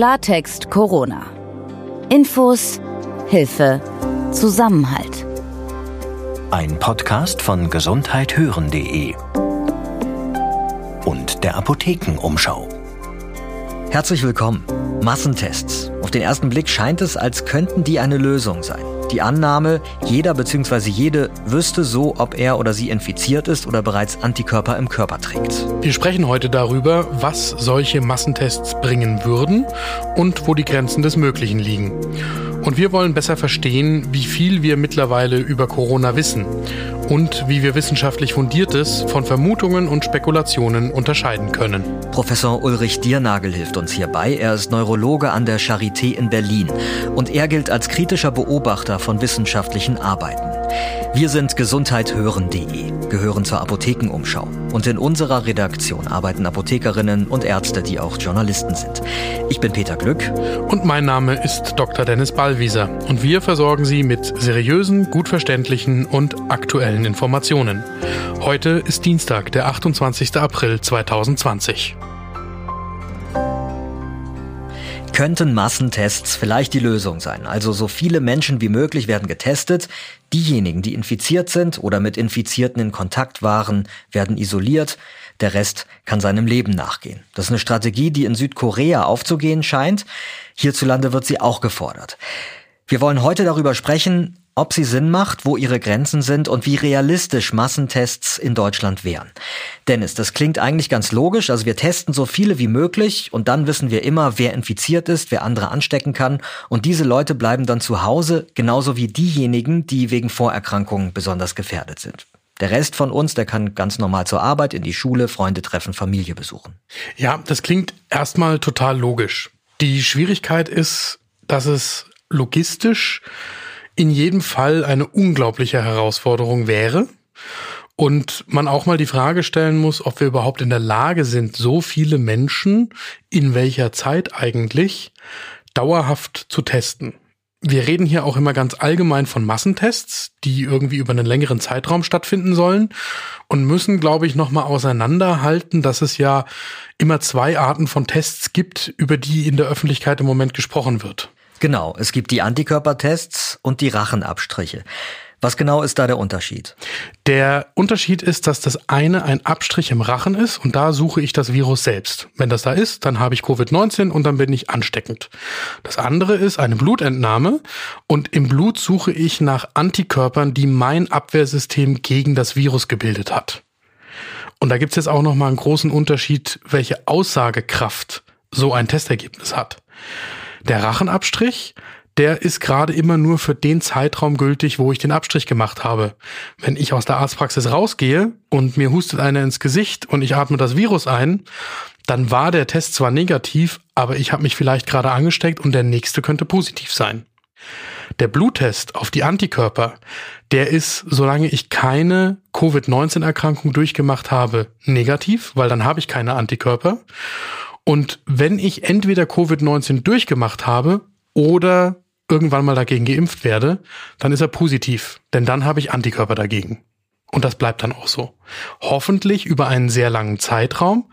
Klartext Corona. Infos, Hilfe, Zusammenhalt. Ein Podcast von gesundheithören.de und der Apothekenumschau. Herzlich willkommen. Massentests. Auf den ersten Blick scheint es, als könnten die eine Lösung sein. Die Annahme, jeder bzw. jede wüsste so, ob er oder sie infiziert ist oder bereits Antikörper im Körper trägt. Wir sprechen heute darüber, was solche Massentests bringen würden und wo die Grenzen des Möglichen liegen. Und wir wollen besser verstehen, wie viel wir mittlerweile über Corona wissen und wie wir wissenschaftlich Fundiertes von Vermutungen und Spekulationen unterscheiden können. Professor Ulrich Diernagel hilft uns hierbei. Er ist Neurologe an der Charité in Berlin und er gilt als kritischer Beobachter von wissenschaftlichen Arbeiten. Wir sind gesundheithören.de, gehören zur Apothekenumschau. Und in unserer Redaktion arbeiten Apothekerinnen und Ärzte, die auch Journalisten sind. Ich bin Peter Glück. Und mein Name ist Dr. Dennis Ballwieser. Und wir versorgen Sie mit seriösen, gut verständlichen und aktuellen Informationen. Heute ist Dienstag, der 28. April 2020. könnten Massentests vielleicht die Lösung sein. Also so viele Menschen wie möglich werden getestet. Diejenigen, die infiziert sind oder mit Infizierten in Kontakt waren, werden isoliert. Der Rest kann seinem Leben nachgehen. Das ist eine Strategie, die in Südkorea aufzugehen scheint. Hierzulande wird sie auch gefordert. Wir wollen heute darüber sprechen, ob sie Sinn macht, wo ihre Grenzen sind und wie realistisch Massentests in Deutschland wären. Dennis, das klingt eigentlich ganz logisch. Also wir testen so viele wie möglich und dann wissen wir immer, wer infiziert ist, wer andere anstecken kann. Und diese Leute bleiben dann zu Hause, genauso wie diejenigen, die wegen Vorerkrankungen besonders gefährdet sind. Der Rest von uns, der kann ganz normal zur Arbeit, in die Schule, Freunde treffen, Familie besuchen. Ja, das klingt erstmal total logisch. Die Schwierigkeit ist, dass es logistisch in jedem Fall eine unglaubliche Herausforderung wäre. Und man auch mal die Frage stellen muss, ob wir überhaupt in der Lage sind, so viele Menschen in welcher Zeit eigentlich dauerhaft zu testen. Wir reden hier auch immer ganz allgemein von Massentests, die irgendwie über einen längeren Zeitraum stattfinden sollen und müssen, glaube ich, nochmal auseinanderhalten, dass es ja immer zwei Arten von Tests gibt, über die in der Öffentlichkeit im Moment gesprochen wird. Genau, es gibt die Antikörpertests und die Rachenabstriche. Was genau ist da der Unterschied? Der Unterschied ist, dass das eine ein Abstrich im Rachen ist und da suche ich das Virus selbst. Wenn das da ist, dann habe ich Covid-19 und dann bin ich ansteckend. Das andere ist eine Blutentnahme und im Blut suche ich nach Antikörpern, die mein Abwehrsystem gegen das Virus gebildet hat. Und da gibt es jetzt auch noch mal einen großen Unterschied, welche Aussagekraft so ein Testergebnis hat. Der Rachenabstrich, der ist gerade immer nur für den Zeitraum gültig, wo ich den Abstrich gemacht habe. Wenn ich aus der Arztpraxis rausgehe und mir hustet einer ins Gesicht und ich atme das Virus ein, dann war der Test zwar negativ, aber ich habe mich vielleicht gerade angesteckt und der nächste könnte positiv sein. Der Bluttest auf die Antikörper, der ist, solange ich keine Covid-19-Erkrankung durchgemacht habe, negativ, weil dann habe ich keine Antikörper. Und wenn ich entweder Covid-19 durchgemacht habe oder irgendwann mal dagegen geimpft werde, dann ist er positiv, denn dann habe ich Antikörper dagegen. Und das bleibt dann auch so. Hoffentlich über einen sehr langen Zeitraum,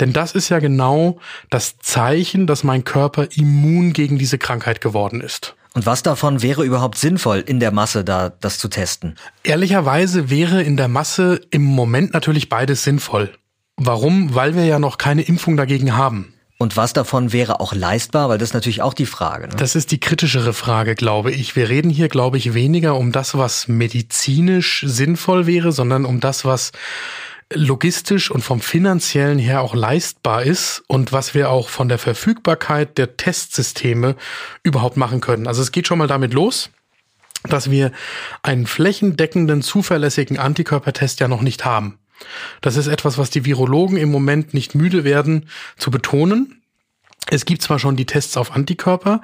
denn das ist ja genau das Zeichen, dass mein Körper immun gegen diese Krankheit geworden ist. Und was davon wäre überhaupt sinnvoll, in der Masse da das zu testen? Ehrlicherweise wäre in der Masse im Moment natürlich beides sinnvoll. Warum? Weil wir ja noch keine Impfung dagegen haben. Und was davon wäre auch leistbar? Weil das ist natürlich auch die Frage. Ne? Das ist die kritischere Frage, glaube ich. Wir reden hier, glaube ich, weniger um das, was medizinisch sinnvoll wäre, sondern um das, was logistisch und vom finanziellen her auch leistbar ist und was wir auch von der Verfügbarkeit der Testsysteme überhaupt machen können. Also es geht schon mal damit los, dass wir einen flächendeckenden, zuverlässigen Antikörpertest ja noch nicht haben. Das ist etwas, was die Virologen im Moment nicht müde werden zu betonen. Es gibt zwar schon die Tests auf Antikörper,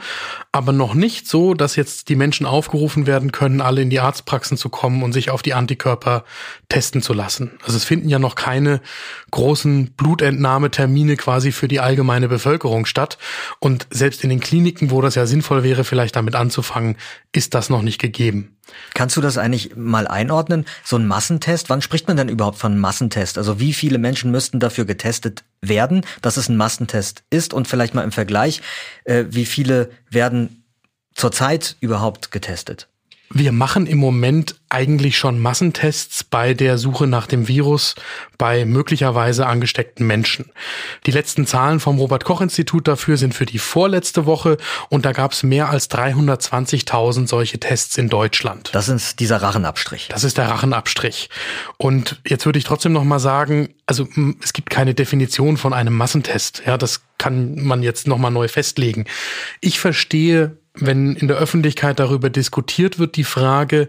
aber noch nicht so, dass jetzt die Menschen aufgerufen werden können, alle in die Arztpraxen zu kommen und sich auf die Antikörper testen zu lassen. Also es finden ja noch keine großen Blutentnahmetermine quasi für die allgemeine Bevölkerung statt. Und selbst in den Kliniken, wo das ja sinnvoll wäre, vielleicht damit anzufangen, ist das noch nicht gegeben. Kannst du das eigentlich mal einordnen? So ein Massentest, wann spricht man denn überhaupt von Massentest? Also wie viele Menschen müssten dafür getestet werden, dass es ein Massentest ist? Und vielleicht mal im Vergleich, äh, wie viele werden zurzeit überhaupt getestet? Wir machen im Moment eigentlich schon Massentests bei der Suche nach dem Virus bei möglicherweise angesteckten Menschen. Die letzten Zahlen vom Robert Koch Institut dafür sind für die vorletzte Woche und da gab es mehr als 320.000 solche Tests in Deutschland. Das ist dieser Rachenabstrich. Das ist der Rachenabstrich. Und jetzt würde ich trotzdem noch mal sagen, also es gibt keine Definition von einem Massentest. Ja, das kann man jetzt noch mal neu festlegen. Ich verstehe wenn in der Öffentlichkeit darüber diskutiert wird, die Frage,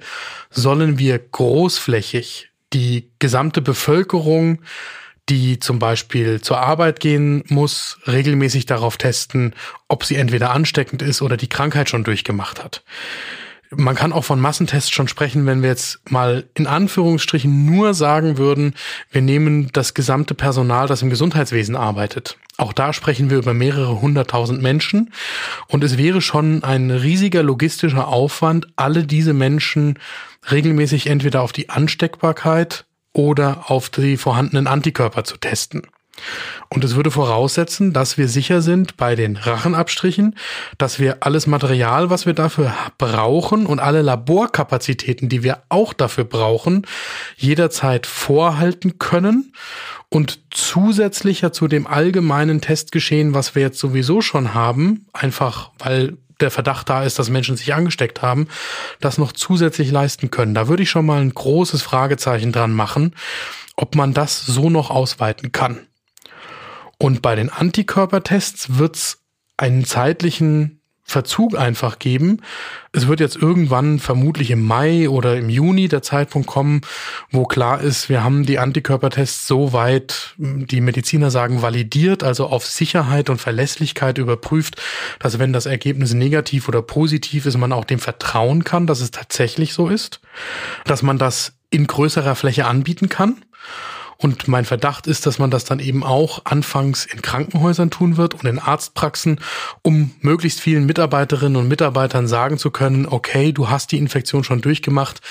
sollen wir großflächig die gesamte Bevölkerung, die zum Beispiel zur Arbeit gehen muss, regelmäßig darauf testen, ob sie entweder ansteckend ist oder die Krankheit schon durchgemacht hat. Man kann auch von Massentests schon sprechen, wenn wir jetzt mal in Anführungsstrichen nur sagen würden, wir nehmen das gesamte Personal, das im Gesundheitswesen arbeitet. Auch da sprechen wir über mehrere hunderttausend Menschen. Und es wäre schon ein riesiger logistischer Aufwand, alle diese Menschen regelmäßig entweder auf die Ansteckbarkeit oder auf die vorhandenen Antikörper zu testen. Und es würde voraussetzen, dass wir sicher sind bei den Rachenabstrichen, dass wir alles Material, was wir dafür brauchen und alle Laborkapazitäten, die wir auch dafür brauchen, jederzeit vorhalten können und zusätzlicher zu dem allgemeinen Testgeschehen, was wir jetzt sowieso schon haben, einfach weil der Verdacht da ist, dass Menschen sich angesteckt haben, das noch zusätzlich leisten können. Da würde ich schon mal ein großes Fragezeichen dran machen, ob man das so noch ausweiten kann. Und bei den Antikörpertests wird es einen zeitlichen Verzug einfach geben. Es wird jetzt irgendwann vermutlich im Mai oder im Juni der Zeitpunkt kommen, wo klar ist, wir haben die Antikörpertests so weit, die Mediziner sagen, validiert, also auf Sicherheit und Verlässlichkeit überprüft, dass wenn das Ergebnis negativ oder positiv ist, man auch dem vertrauen kann, dass es tatsächlich so ist, dass man das in größerer Fläche anbieten kann. Und mein Verdacht ist, dass man das dann eben auch anfangs in Krankenhäusern tun wird und in Arztpraxen, um möglichst vielen Mitarbeiterinnen und Mitarbeitern sagen zu können, okay, du hast die Infektion schon durchgemacht,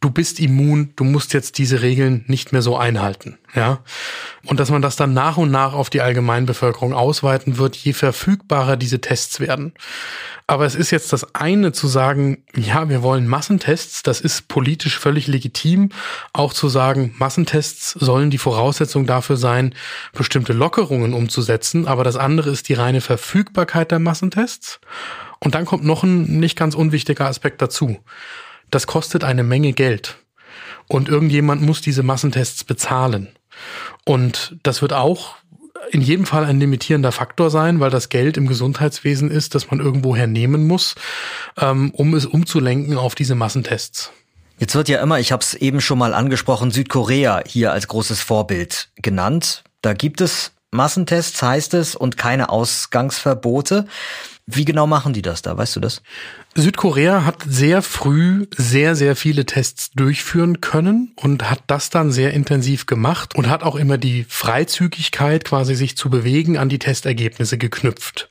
du bist immun, du musst jetzt diese Regeln nicht mehr so einhalten. Ja. Und dass man das dann nach und nach auf die Allgemeinbevölkerung ausweiten wird, je verfügbarer diese Tests werden. Aber es ist jetzt das eine zu sagen, ja, wir wollen Massentests, das ist politisch völlig legitim. Auch zu sagen, Massentests sollen die Voraussetzung dafür sein, bestimmte Lockerungen umzusetzen. Aber das andere ist die reine Verfügbarkeit der Massentests. Und dann kommt noch ein nicht ganz unwichtiger Aspekt dazu. Das kostet eine Menge Geld. Und irgendjemand muss diese Massentests bezahlen. Und das wird auch in jedem Fall ein limitierender Faktor sein, weil das Geld im Gesundheitswesen ist, das man irgendwoher nehmen muss, ähm, um es umzulenken auf diese Massentests. Jetzt wird ja immer, ich habe es eben schon mal angesprochen, Südkorea hier als großes Vorbild genannt. Da gibt es Massentests, heißt es, und keine Ausgangsverbote. Wie genau machen die das da? Weißt du das? Südkorea hat sehr früh sehr, sehr viele Tests durchführen können und hat das dann sehr intensiv gemacht und hat auch immer die Freizügigkeit, quasi sich zu bewegen, an die Testergebnisse geknüpft.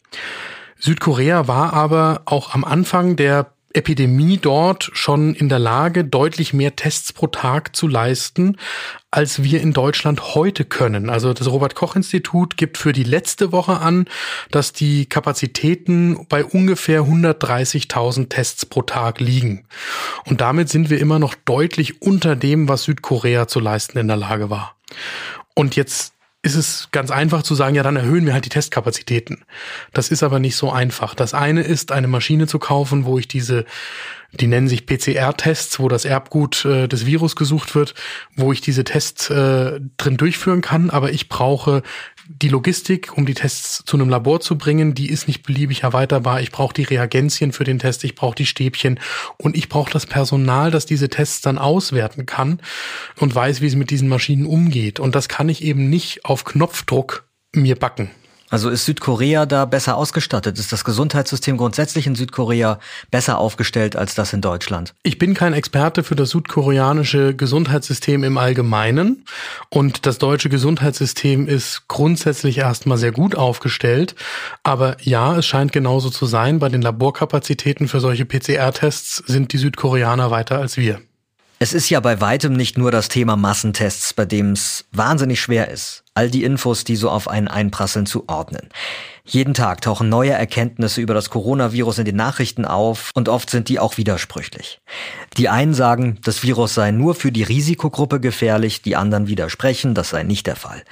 Südkorea war aber auch am Anfang der Epidemie dort schon in der Lage, deutlich mehr Tests pro Tag zu leisten, als wir in Deutschland heute können. Also das Robert Koch Institut gibt für die letzte Woche an, dass die Kapazitäten bei ungefähr 130.000 Tests pro Tag liegen. Und damit sind wir immer noch deutlich unter dem, was Südkorea zu leisten in der Lage war. Und jetzt ist es ganz einfach zu sagen, ja, dann erhöhen wir halt die Testkapazitäten. Das ist aber nicht so einfach. Das eine ist, eine Maschine zu kaufen, wo ich diese, die nennen sich PCR-Tests, wo das Erbgut äh, des Virus gesucht wird, wo ich diese Tests äh, drin durchführen kann. Aber ich brauche die Logistik, um die Tests zu einem Labor zu bringen, die ist nicht beliebig erweiterbar. Ich brauche die Reagenzien für den Test, ich brauche die Stäbchen und ich brauche das Personal, das diese Tests dann auswerten kann und weiß, wie es mit diesen Maschinen umgeht. Und das kann ich eben nicht auf Knopfdruck mir backen. Also ist Südkorea da besser ausgestattet? Ist das Gesundheitssystem grundsätzlich in Südkorea besser aufgestellt als das in Deutschland? Ich bin kein Experte für das südkoreanische Gesundheitssystem im Allgemeinen und das deutsche Gesundheitssystem ist grundsätzlich erstmal sehr gut aufgestellt. Aber ja, es scheint genauso zu sein. Bei den Laborkapazitäten für solche PCR-Tests sind die Südkoreaner weiter als wir. Es ist ja bei weitem nicht nur das Thema Massentests, bei dem es wahnsinnig schwer ist, all die Infos, die so auf einen einprasseln, zu ordnen. Jeden Tag tauchen neue Erkenntnisse über das Coronavirus in den Nachrichten auf und oft sind die auch widersprüchlich. Die einen sagen, das Virus sei nur für die Risikogruppe gefährlich, die anderen widersprechen, das sei nicht der Fall.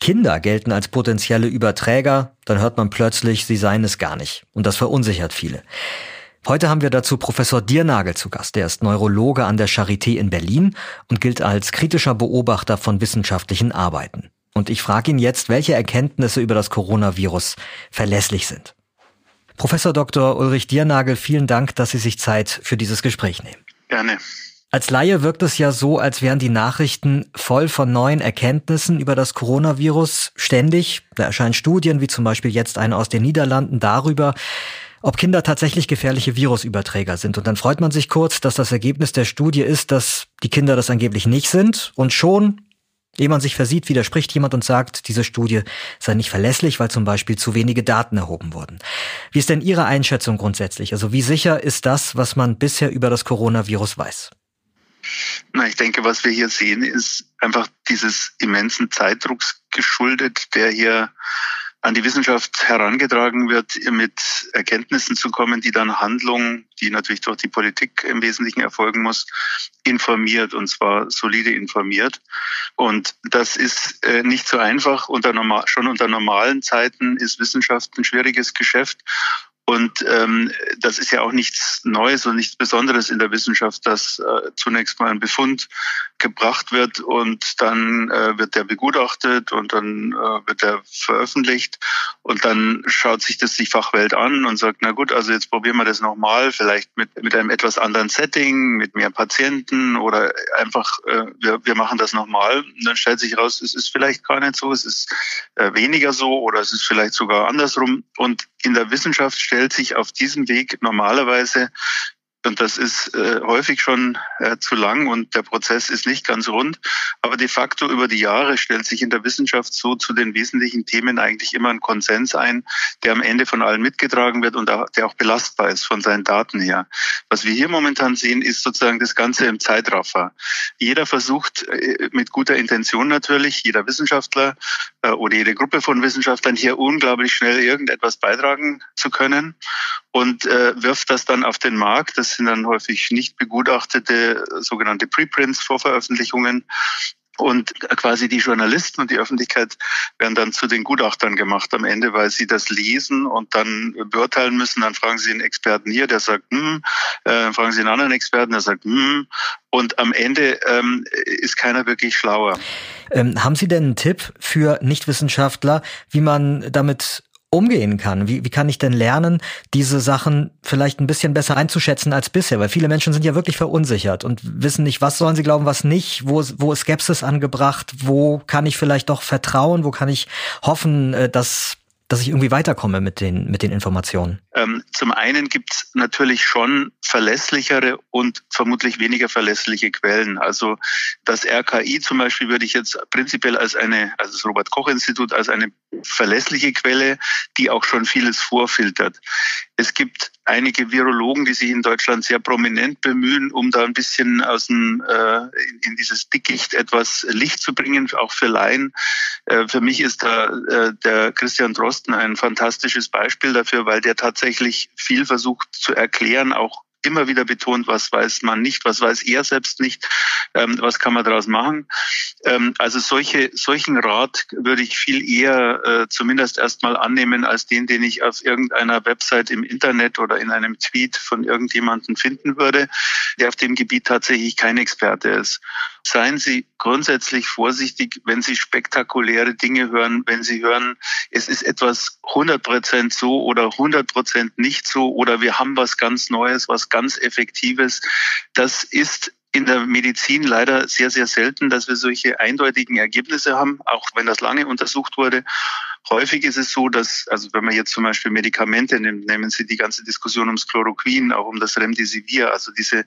Kinder gelten als potenzielle Überträger, dann hört man plötzlich, sie seien es gar nicht. Und das verunsichert viele. Heute haben wir dazu Professor Diernagel zu Gast. Der ist Neurologe an der Charité in Berlin und gilt als kritischer Beobachter von wissenschaftlichen Arbeiten. Und ich frage ihn jetzt, welche Erkenntnisse über das Coronavirus verlässlich sind. Professor Dr. Ulrich Diernagel, vielen Dank, dass Sie sich Zeit für dieses Gespräch nehmen. Gerne. Als Laie wirkt es ja so, als wären die Nachrichten voll von neuen Erkenntnissen über das Coronavirus ständig. Da erscheinen Studien, wie zum Beispiel jetzt eine aus den Niederlanden, darüber, ob Kinder tatsächlich gefährliche Virusüberträger sind. Und dann freut man sich kurz, dass das Ergebnis der Studie ist, dass die Kinder das angeblich nicht sind. Und schon, ehe man sich versieht, widerspricht jemand und sagt, diese Studie sei nicht verlässlich, weil zum Beispiel zu wenige Daten erhoben wurden. Wie ist denn Ihre Einschätzung grundsätzlich? Also wie sicher ist das, was man bisher über das Coronavirus weiß? Na, ich denke, was wir hier sehen, ist einfach dieses immensen Zeitdrucks geschuldet, der hier an die Wissenschaft herangetragen wird, mit Erkenntnissen zu kommen, die dann Handlungen, die natürlich durch die Politik im Wesentlichen erfolgen muss, informiert und zwar solide informiert. Und das ist äh, nicht so einfach. Unter normal, schon unter normalen Zeiten ist Wissenschaft ein schwieriges Geschäft. Und ähm, das ist ja auch nichts Neues und nichts Besonderes in der Wissenschaft, dass äh, zunächst mal ein Befund gebracht wird und dann äh, wird der begutachtet und dann äh, wird er veröffentlicht und dann schaut sich das die Fachwelt an und sagt, na gut, also jetzt probieren wir das nochmal, vielleicht mit, mit einem etwas anderen Setting, mit mehr Patienten oder einfach, äh, wir, wir machen das nochmal. Und dann stellt sich raus, es ist vielleicht gar nicht so, es ist äh, weniger so oder es ist vielleicht sogar andersrum. Und in der Wissenschaft stellt sich auf diesem Weg normalerweise und das ist äh, häufig schon äh, zu lang und der Prozess ist nicht ganz rund. Aber de facto über die Jahre stellt sich in der Wissenschaft so zu den wesentlichen Themen eigentlich immer ein Konsens ein, der am Ende von allen mitgetragen wird und auch, der auch belastbar ist von seinen Daten her. Was wir hier momentan sehen, ist sozusagen das Ganze im Zeitraffer. Jeder versucht äh, mit guter Intention natürlich, jeder Wissenschaftler äh, oder jede Gruppe von Wissenschaftlern hier unglaublich schnell irgendetwas beitragen zu können und äh, wirft das dann auf den Markt. Das sind dann häufig nicht begutachtete sogenannte Preprints, Vorveröffentlichungen. Und quasi die Journalisten und die Öffentlichkeit werden dann zu den Gutachtern gemacht am Ende, weil sie das lesen und dann beurteilen müssen. Dann fragen sie einen Experten hier, der sagt, hm, äh, fragen sie einen anderen Experten, der sagt, hm. Und am Ende ähm, ist keiner wirklich schlauer. Ähm, haben Sie denn einen Tipp für Nichtwissenschaftler, wie man damit umgehen kann. Wie, wie kann ich denn lernen, diese Sachen vielleicht ein bisschen besser einzuschätzen als bisher? Weil viele Menschen sind ja wirklich verunsichert und wissen nicht, was sollen sie glauben, was nicht, wo, wo ist Skepsis angebracht, wo kann ich vielleicht doch vertrauen, wo kann ich hoffen, äh, dass dass ich irgendwie weiterkomme mit den, mit den Informationen? Ähm, zum einen gibt es natürlich schon verlässlichere und vermutlich weniger verlässliche Quellen. Also das RKI zum Beispiel würde ich jetzt prinzipiell als eine, also das Robert-Koch-Institut als eine verlässliche Quelle, die auch schon vieles vorfiltert. Es gibt einige Virologen, die sich in Deutschland sehr prominent bemühen, um da ein bisschen aus dem, äh, in, dieses Dickicht etwas Licht zu bringen, auch für Laien. Äh, für mich ist da äh, der Christian Drosten ein fantastisches Beispiel dafür, weil der tatsächlich viel versucht zu erklären, auch immer wieder betont, was weiß man nicht, was weiß er selbst nicht, ähm, was kann man daraus machen. Ähm, also solche, solchen Rat würde ich viel eher äh, zumindest erstmal annehmen als den, den ich auf irgendeiner Website im Internet oder in einem Tweet von irgendjemandem finden würde, der auf dem Gebiet tatsächlich kein Experte ist. Seien Sie grundsätzlich vorsichtig, wenn Sie spektakuläre Dinge hören, wenn Sie hören, es ist etwas 100 Prozent so oder 100 Prozent nicht so oder wir haben was ganz Neues, was ganz Effektives. Das ist in der Medizin leider sehr, sehr selten, dass wir solche eindeutigen Ergebnisse haben, auch wenn das lange untersucht wurde. Häufig ist es so, dass, also wenn man jetzt zum Beispiel Medikamente nimmt, nehmen Sie die ganze Diskussion ums Chloroquin, auch um das Remdesivir, also diese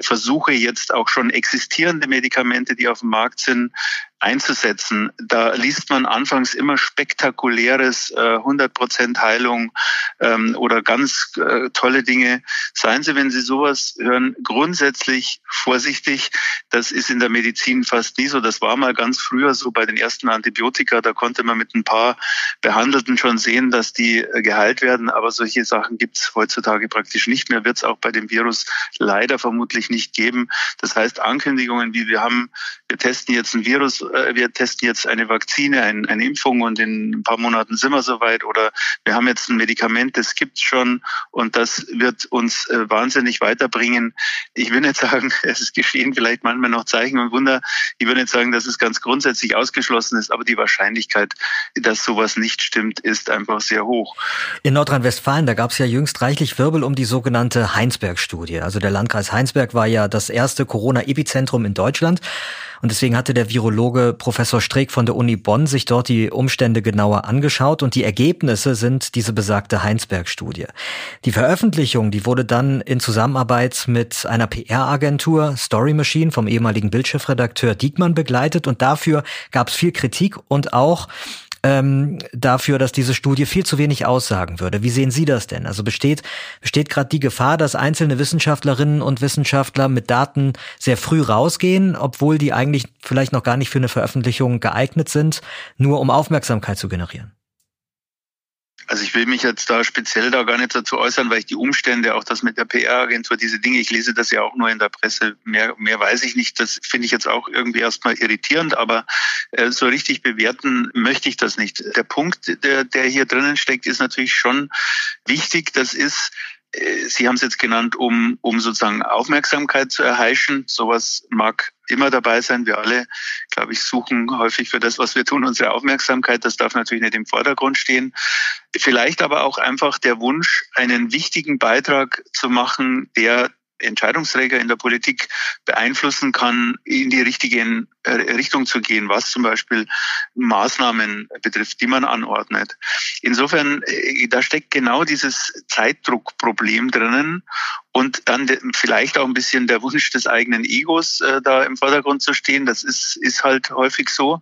Versuche jetzt auch schon existierende Medikamente, die auf dem Markt sind, einzusetzen. Da liest man anfangs immer spektakuläres, äh, 100% Heilung ähm, oder ganz äh, tolle Dinge. Seien Sie, wenn Sie sowas hören, grundsätzlich vorsichtig. Das ist in der Medizin fast nie so. Das war mal ganz früher so bei den ersten Antibiotika. Da konnte man mit ein paar Behandelten schon sehen, dass die äh, geheilt werden. Aber solche Sachen gibt es heutzutage praktisch nicht mehr. Wird es auch bei dem Virus leider vermutlich nicht geben. Das heißt, Ankündigungen wie wir haben, wir testen jetzt ein Virus äh, wir testen jetzt eine Vakzine, ein, eine Impfung und in ein paar Monaten sind wir soweit oder wir haben jetzt ein Medikament, das gibt's schon und das wird uns äh, wahnsinnig weiterbringen. Ich will nicht sagen, es geschehen vielleicht manchmal noch Zeichen und Wunder. Ich will nicht sagen, dass es ganz grundsätzlich ausgeschlossen ist, aber die Wahrscheinlichkeit, dass sowas nicht stimmt, ist einfach sehr hoch. In Nordrhein-Westfalen, da gab es ja jüngst reichlich Wirbel um die sogenannte Heinsberg-Studie. Also der Landkreis Heinsberg war ja das erste Corona-Epizentrum in Deutschland. Und deswegen hatte der Virologe Professor Streeck von der Uni Bonn sich dort die Umstände genauer angeschaut und die Ergebnisse sind diese besagte Heinsberg-Studie. Die Veröffentlichung, die wurde dann in Zusammenarbeit mit einer PR-Agentur Story Machine vom ehemaligen Bildchefredakteur Diekmann begleitet und dafür gab es viel Kritik und auch ähm, dafür, dass diese Studie viel zu wenig aussagen würde. Wie sehen Sie das denn? Also besteht, besteht gerade die Gefahr, dass einzelne Wissenschaftlerinnen und Wissenschaftler mit Daten sehr früh rausgehen, obwohl die eigentlich vielleicht noch gar nicht für eine Veröffentlichung geeignet sind, nur um Aufmerksamkeit zu generieren? Also ich will mich jetzt da speziell da gar nicht dazu äußern, weil ich die Umstände, auch das mit der PR-Agentur, diese Dinge, ich lese das ja auch nur in der Presse, mehr, mehr weiß ich nicht. Das finde ich jetzt auch irgendwie erstmal irritierend, aber äh, so richtig bewerten möchte ich das nicht. Der Punkt, der, der hier drinnen steckt, ist natürlich schon wichtig. Das ist, Sie haben es jetzt genannt, um, um sozusagen Aufmerksamkeit zu erheischen. Sowas mag immer dabei sein. Wir alle, glaube ich, suchen häufig für das, was wir tun, unsere Aufmerksamkeit. Das darf natürlich nicht im Vordergrund stehen. Vielleicht aber auch einfach der Wunsch, einen wichtigen Beitrag zu machen, der Entscheidungsträger in der Politik beeinflussen kann, in die richtige äh, Richtung zu gehen, was zum Beispiel Maßnahmen betrifft, die man anordnet. Insofern, äh, da steckt genau dieses Zeitdruckproblem drinnen und dann vielleicht auch ein bisschen der Wunsch des eigenen Egos äh, da im Vordergrund zu stehen. Das ist, ist halt häufig so.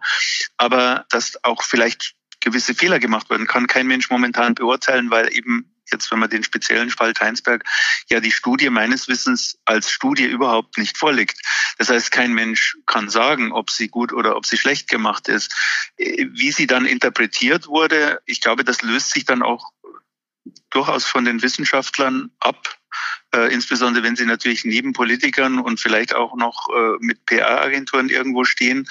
Aber dass auch vielleicht gewisse Fehler gemacht werden, kann kein Mensch momentan beurteilen, weil eben jetzt, wenn man den speziellen Fall Heinsberg, ja die Studie meines Wissens als Studie überhaupt nicht vorliegt. Das heißt, kein Mensch kann sagen, ob sie gut oder ob sie schlecht gemacht ist. Wie sie dann interpretiert wurde, ich glaube, das löst sich dann auch durchaus von den Wissenschaftlern ab äh, insbesondere wenn sie natürlich neben Politikern und vielleicht auch noch äh, mit PR-Agenturen irgendwo stehen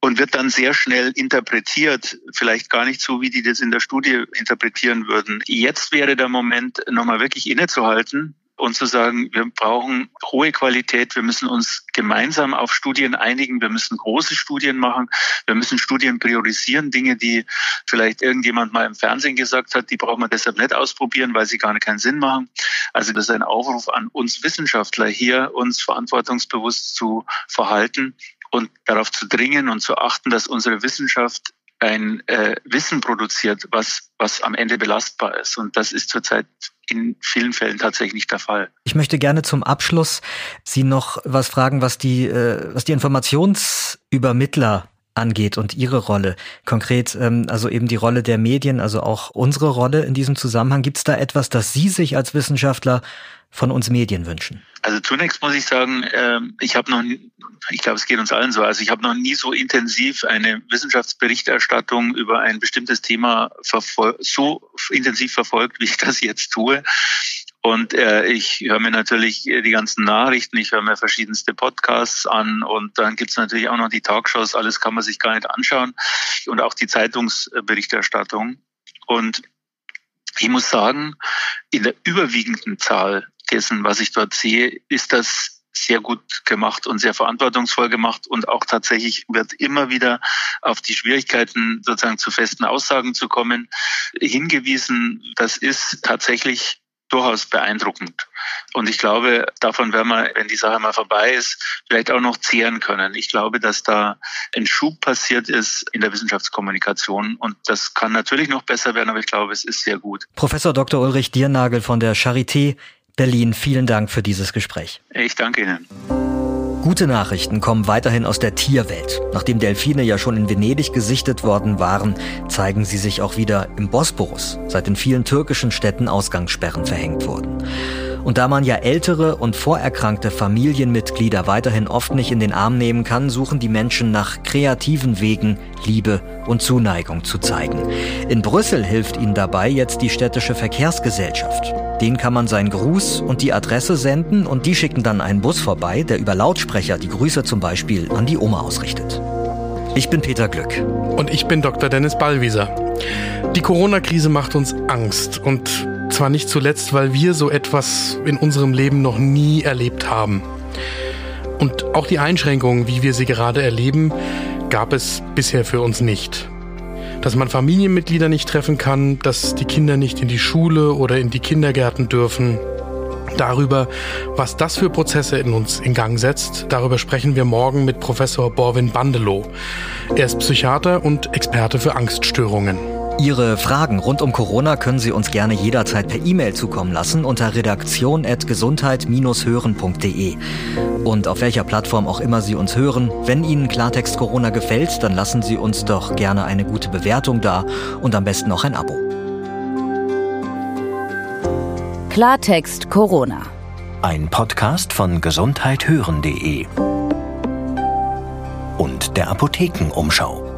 und wird dann sehr schnell interpretiert, vielleicht gar nicht so, wie die das in der Studie interpretieren würden. Jetzt wäre der Moment, nochmal wirklich innezuhalten und zu sagen, wir brauchen hohe Qualität, wir müssen uns gemeinsam auf Studien einigen, wir müssen große Studien machen, wir müssen Studien priorisieren, Dinge, die vielleicht irgendjemand mal im Fernsehen gesagt hat, die brauchen wir deshalb nicht ausprobieren, weil sie gar keinen Sinn machen. Also das ist ein Aufruf an uns Wissenschaftler hier, uns verantwortungsbewusst zu verhalten und darauf zu dringen und zu achten, dass unsere Wissenschaft ein äh, Wissen produziert, was, was am Ende belastbar ist. Und das ist zurzeit in vielen Fällen tatsächlich nicht der Fall. Ich möchte gerne zum Abschluss Sie noch was fragen, was die, äh, was die Informationsübermittler angeht und ihre Rolle. Konkret, ähm, also eben die Rolle der Medien, also auch unsere Rolle in diesem Zusammenhang. Gibt es da etwas, das Sie sich als Wissenschaftler von uns Medien wünschen? Also zunächst muss ich sagen, ähm, ich habe noch, ich glaube, es geht uns allen so. Also ich habe noch nie so intensiv eine Wissenschaftsberichterstattung über ein bestimmtes Thema so intensiv verfolgt, wie ich das jetzt tue. Und äh, ich höre mir natürlich die ganzen Nachrichten, ich höre mir verschiedenste Podcasts an und dann gibt's natürlich auch noch die Talkshows, alles kann man sich gar nicht anschauen und auch die Zeitungsberichterstattung. Und ich muss sagen, in der überwiegenden Zahl dessen, was ich dort sehe, ist das sehr gut gemacht und sehr verantwortungsvoll gemacht und auch tatsächlich wird immer wieder auf die Schwierigkeiten sozusagen zu festen Aussagen zu kommen hingewiesen. Das ist tatsächlich durchaus beeindruckend. Und ich glaube, davon werden wir, wenn die Sache mal vorbei ist, vielleicht auch noch zehren können. Ich glaube, dass da ein Schub passiert ist in der Wissenschaftskommunikation und das kann natürlich noch besser werden, aber ich glaube, es ist sehr gut. Professor Dr. Ulrich Diernagel von der Charité Berlin, vielen Dank für dieses Gespräch. Ich danke Ihnen. Gute Nachrichten kommen weiterhin aus der Tierwelt. Nachdem Delfine ja schon in Venedig gesichtet worden waren, zeigen sie sich auch wieder im Bosporus, seit in vielen türkischen Städten Ausgangssperren verhängt wurden. Und da man ja ältere und vorerkrankte Familienmitglieder weiterhin oft nicht in den Arm nehmen kann, suchen die Menschen nach kreativen Wegen, Liebe und Zuneigung zu zeigen. In Brüssel hilft ihnen dabei jetzt die städtische Verkehrsgesellschaft. Den kann man seinen Gruß und die Adresse senden und die schicken dann einen Bus vorbei, der über Lautsprecher die Grüße zum Beispiel an die Oma ausrichtet. Ich bin Peter Glück. Und ich bin Dr. Dennis Ballwieser. Die Corona-Krise macht uns Angst und zwar nicht zuletzt, weil wir so etwas in unserem Leben noch nie erlebt haben. Und auch die Einschränkungen, wie wir sie gerade erleben, gab es bisher für uns nicht. Dass man Familienmitglieder nicht treffen kann, dass die Kinder nicht in die Schule oder in die Kindergärten dürfen. Darüber, was das für Prozesse in uns in Gang setzt, darüber sprechen wir morgen mit Professor Borwin Bandelow. Er ist Psychiater und Experte für Angststörungen. Ihre Fragen rund um Corona können Sie uns gerne jederzeit per E-Mail zukommen lassen unter redaktion.gesundheit-hören.de. Und auf welcher Plattform auch immer Sie uns hören, wenn Ihnen Klartext Corona gefällt, dann lassen Sie uns doch gerne eine gute Bewertung da und am besten auch ein Abo. Klartext Corona. Ein Podcast von gesundheithören.de und der Apothekenumschau.